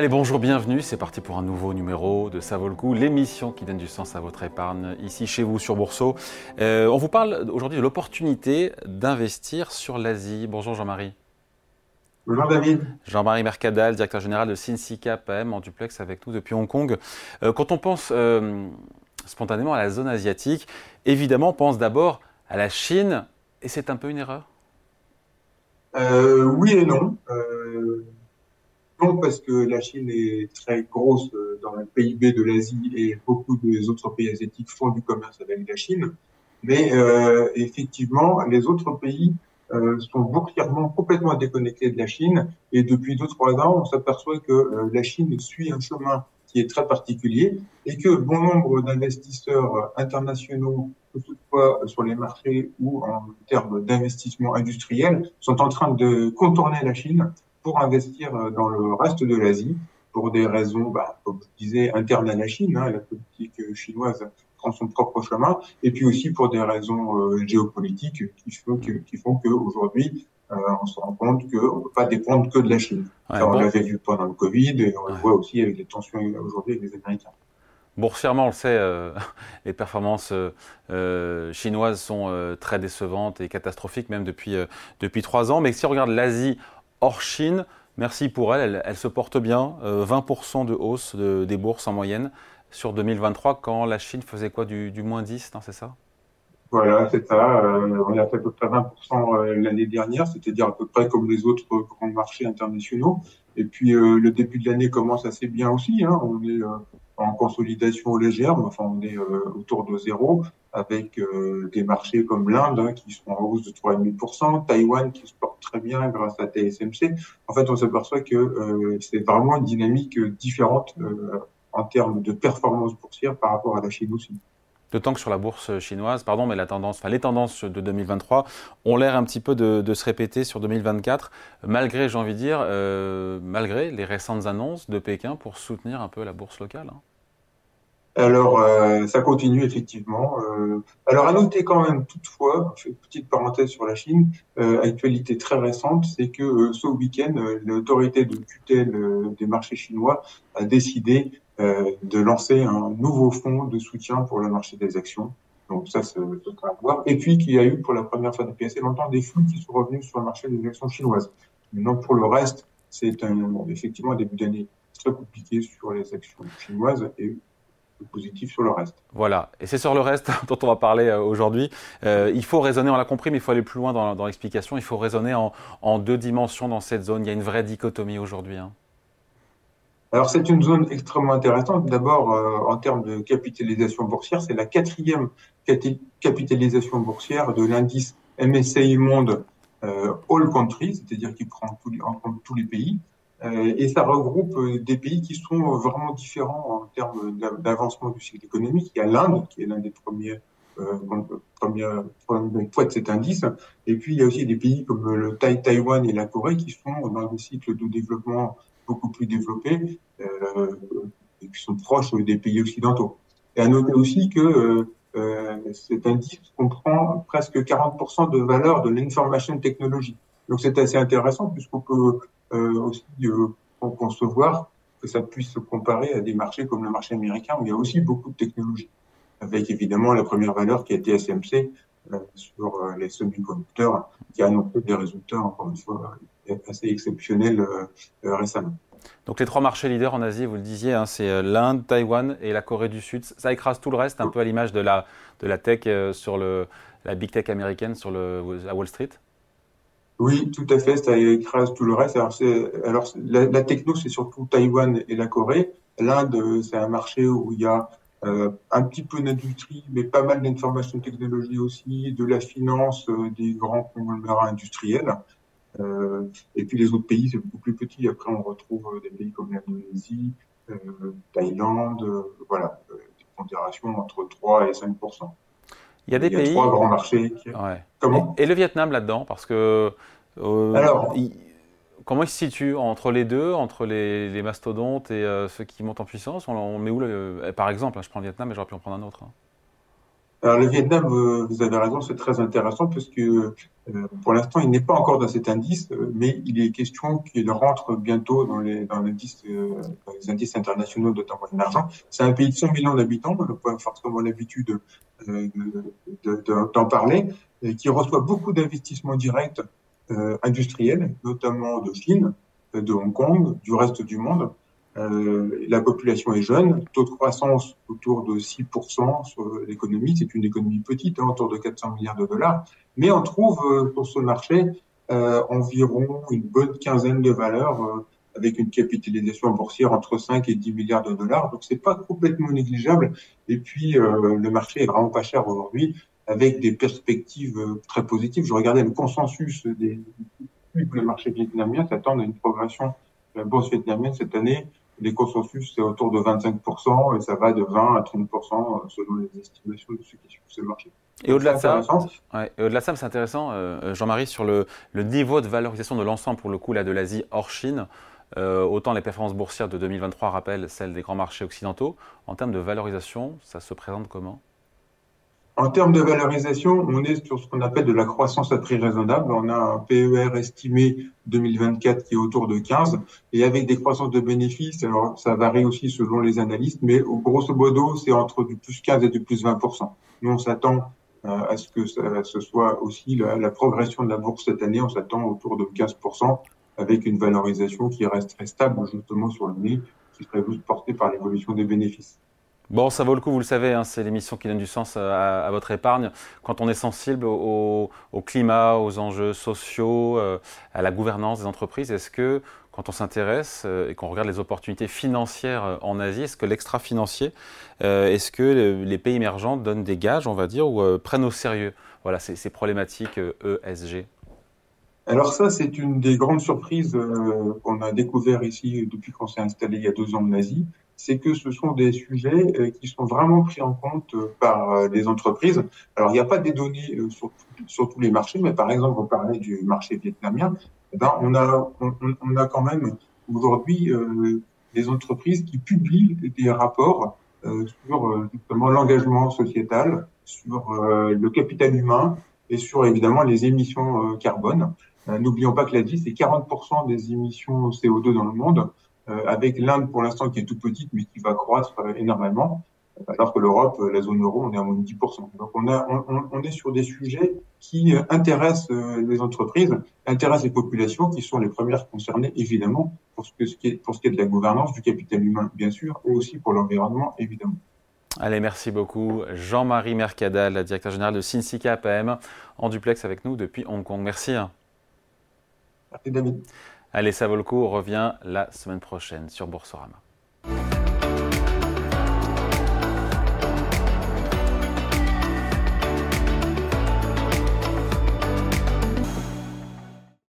Allez, bonjour, bienvenue. C'est parti pour un nouveau numéro de Ça vaut le coup, l'émission qui donne du sens à votre épargne ici chez vous sur Bourseau. Euh, on vous parle aujourd'hui de l'opportunité d'investir sur l'Asie. Bonjour Jean-Marie. Bonjour David. Jean-Marie Mercadal, directeur général de Sinsica PM en duplex avec nous depuis Hong Kong. Euh, quand on pense euh, spontanément à la zone asiatique, évidemment on pense d'abord à la Chine et c'est un peu une erreur? Oui et non. Non, parce que la Chine est très grosse euh, dans le PIB de l'Asie et beaucoup des autres pays asiatiques font du commerce avec la Chine. Mais euh, effectivement, les autres pays euh, sont boursièrement complètement déconnectés de la Chine. Et depuis deux trois ans, on s'aperçoit que euh, la Chine suit un chemin qui est très particulier et que bon nombre d'investisseurs internationaux, que ce soit sur les marchés ou en termes d'investissement industriel, sont en train de contourner la Chine pour investir euh, dans le reste de l'Asie pour des raisons, bah, comme je disais, internes à la Chine. Hein, la politique chinoise prend son propre chemin, et puis aussi pour des raisons euh, géopolitiques qui font que, qui font qu'aujourd'hui, euh, on se rend compte qu'on ne peut pas dépendre que de la Chine. on l'avait vu pendant le Covid, et on le voit aussi avec les tensions aujourd'hui avec les Américains. Boursièrement, on le sait, euh, les performances euh, chinoises sont très décevantes et catastrophiques, même depuis, depuis trois ans. Mais si on regarde l'Asie hors Chine, merci pour elle, elle, se porte bien, 20% euh, de hausse des bourses en moyenne sur 2023 quand la Chine faisait quoi du, moins 10, c'est ça? Voilà, c'est ça. Euh, on a fait à peu près 20% euh, l'année dernière, c'est-à-dire à peu près comme les autres grands marchés internationaux. Et puis le début de l'année commence assez bien aussi. Hein. On est en consolidation légère, mais enfin on est autour de zéro avec des marchés comme l'Inde hein, qui sont en hausse de 3,5%, Taïwan qui se porte très bien grâce à TSMC. En fait, on s'aperçoit que euh, c'est vraiment une dynamique différente euh, en termes de performance boursière par rapport à la Chine aussi. D'autant que sur la bourse chinoise, pardon, mais la tendance, enfin les tendances de 2023 ont l'air un petit peu de, se répéter sur 2024, malgré, j'ai envie de dire, malgré les récentes annonces de Pékin pour soutenir un peu la bourse locale. Hein. Alors, euh, ça continue effectivement. Euh, alors, à noter quand même, toutefois, petite parenthèse sur la Chine, euh, actualité très récente, c'est que ce week-end, l'autorité de tutelle des marchés chinois a décidé de lancer un nouveau fonds de soutien pour le marché des actions. Donc ça, c'est à voir. Et puis qu'il y a eu pour la première fois depuis assez longtemps des flux qui sont revenus sur le marché des actions chinoises. Maintenant, pour le reste, c'est un, effectivement un début d'année très compliqué sur les actions chinoises positif sur le reste. Voilà, et c'est sur le reste dont on va parler euh, aujourd'hui. Euh, il faut raisonner, on l'a compris, mais il faut aller plus loin dans, l'explication. Il faut raisonner en, deux dimensions dans cette zone. Il y a une vraie dichotomie aujourd'hui. Hein. Alors c'est une zone extrêmement intéressante. D'abord, euh, en termes de capitalisation boursière, c'est la quatrième capitalisation boursière de l'indice MSCI Monde All Countries, c'est-à-dire qui prend en compte tous les pays. Euh, et ça regroupe euh, des pays qui sont vraiment différents en termes d'avancement du cycle économique. Il y a l'Inde, qui est l'un des premiers euh, premières poids de cet indice. Et puis, il y a aussi des pays comme le Taïwan et la Corée qui sont dans des cycles de développement beaucoup plus développés euh, et qui sont proches des pays occidentaux. Et à noter aussi que euh, cet indice comprend presque 40% de valeur de l'information technology. Donc c'est assez intéressant puisqu'on peut aussi euh, concevoir que ça puisse se comparer à des marchés comme le marché américain où il y a aussi beaucoup de technologies, avec évidemment la première valeur qui a été SMC euh, sur les semi-conducteurs, qui a annoncé des résultats, encore une fois, assez exceptionnels récemment. Donc les trois marchés leaders en Asie, vous le disiez, hein, c'est l'Inde, Taïwan et la Corée du Sud. Ça écrase tout le reste, un peu à l'image de la, de la tech sur le, la big tech américaine sur le, à Wall Street? Oui, tout à fait, ça écrase tout le reste. Alors, la, techno, c'est surtout Taïwan et la Corée. L'Inde, c'est un marché où il y a euh, un petit peu d'industrie, mais pas mal d'information technologie aussi, de la finance, euh, des grands conglomérats industriels. Euh, et puis les autres pays, c'est beaucoup plus petit. Après, on retrouve des pays comme l'Indonésie, Thaïlande, voilà, des pondérations entre 3 et 5 il y a des pays. Trois grands marchés. Comment et, le Vietnam là-dedans, parce que. Euh, Alors. comment il se situe entre les deux, entre les, mastodontes et euh, ceux qui montent en puissance? On, met où, le, par exemple, hein, je prends le Vietnam, mais j'aurais pu en prendre un autre. Hein. Alors le Vietnam, vous avez raison, c'est très intéressant parce que pour l'instant, il n'est pas encore dans cet indice, mais il est question qu'il rentre bientôt dans les, dans, l'indice, dans les indices internationaux de temps d'argent. C'est un pays de 100 millions d'habitants, on n'a pas forcément l'habitude d'en parler, qui reçoit beaucoup d'investissements directs industriels, notamment de Chine, de Hong Kong, du reste du monde. Euh, la population est jeune, taux de croissance autour de 6% sur l'économie, c'est une économie petite, hein, autour de 400 milliards de dollars, mais on trouve euh, pour ce marché euh, environ une bonne quinzaine de valeurs euh, avec une capitalisation boursière entre 5 et 10 milliards de dollars, donc c'est pas complètement négligeable. Et puis euh, le marché est vraiment pas cher aujourd'hui, avec des perspectives très positives. Je regardais le consensus des le marché vietnamien s'attend à une progression de la bourse vietnamienne cette année les consensus, c'est autour de 25% et ça va de 20 à 30% euh, selon les estimations de ceux qui suivent ce marché. Et au-delà de ça, ouais, au-delà de ça, c'est intéressant, euh, Jean-Marie, sur le, le, niveau de valorisation de l'ensemble, pour le coup, là, de l'Asie hors Chine. Euh, autant les performances boursières de 2023 rappellent celles des grands marchés occidentaux. En termes de valorisation, ça se présente comment? En termes de valorisation, on est sur ce qu'on appelle de la croissance à prix raisonnable. On a un PER estimé 2024 qui est autour de 15 et avec des croissances de bénéfices. Alors, ça varie aussi selon les analystes, mais grosso modo, c'est entre du plus 15 et du plus 20% Nous, on s'attend euh, à ce que ce soit aussi la, progression de la bourse cette année. On s'attend autour de 15 avec une valorisation qui resterait stable justement sur le nez, qui serait portée par l'évolution des bénéfices. Bon, ça vaut le coup, vous le savez, hein, c'est l'émission qui donne du sens à, votre épargne. Quand on est sensible au, climat, aux enjeux sociaux, euh, à la gouvernance des entreprises, est-ce que quand on s'intéresse euh, et qu'on regarde les opportunités financières euh, en Asie, est-ce que l'extra-financier, est-ce que les pays émergents donnent des gages, on va dire, ou prennent au sérieux voilà, ces, ces problématiques ESG alors ça, c'est une des grandes surprises qu'on a découvert ici depuis qu'on s'est installé il y a deux ans en Asie c'est que ce sont des sujets euh, qui sont vraiment pris en compte euh, par euh, les entreprises. Alors, il n'y a pas des données sur, sur, tous les marchés, mais par exemple, on parlait du marché vietnamien. Eh ben, on, a, on, a quand même aujourd'hui des entreprises qui publient des rapports sur justement l'engagement sociétal, sur le capital humain et sur évidemment les émissions carbone. N'oublions pas que l'Asie, c'est 40% des émissions CO2 dans le monde. Euh, avec l'Inde pour l'instant qui est tout petite mais qui va croître euh, énormément, alors que l'Europe, euh, la zone euro, on est à moins de 10%. Donc on, a, on, on est sur des sujets qui intéressent les entreprises, intéressent les populations qui sont les premières concernées évidemment pour ce, pour ce qui est de la gouvernance, du capital humain bien sûr, et aussi pour l'environnement évidemment. Allez, merci beaucoup. Jean-Marie Mercadal, directeur général de Sinsica APM, en duplex avec nous depuis Hong Kong. Merci. Merci David. Allez, ça vaut le coup, on revient la semaine prochaine sur Boursorama.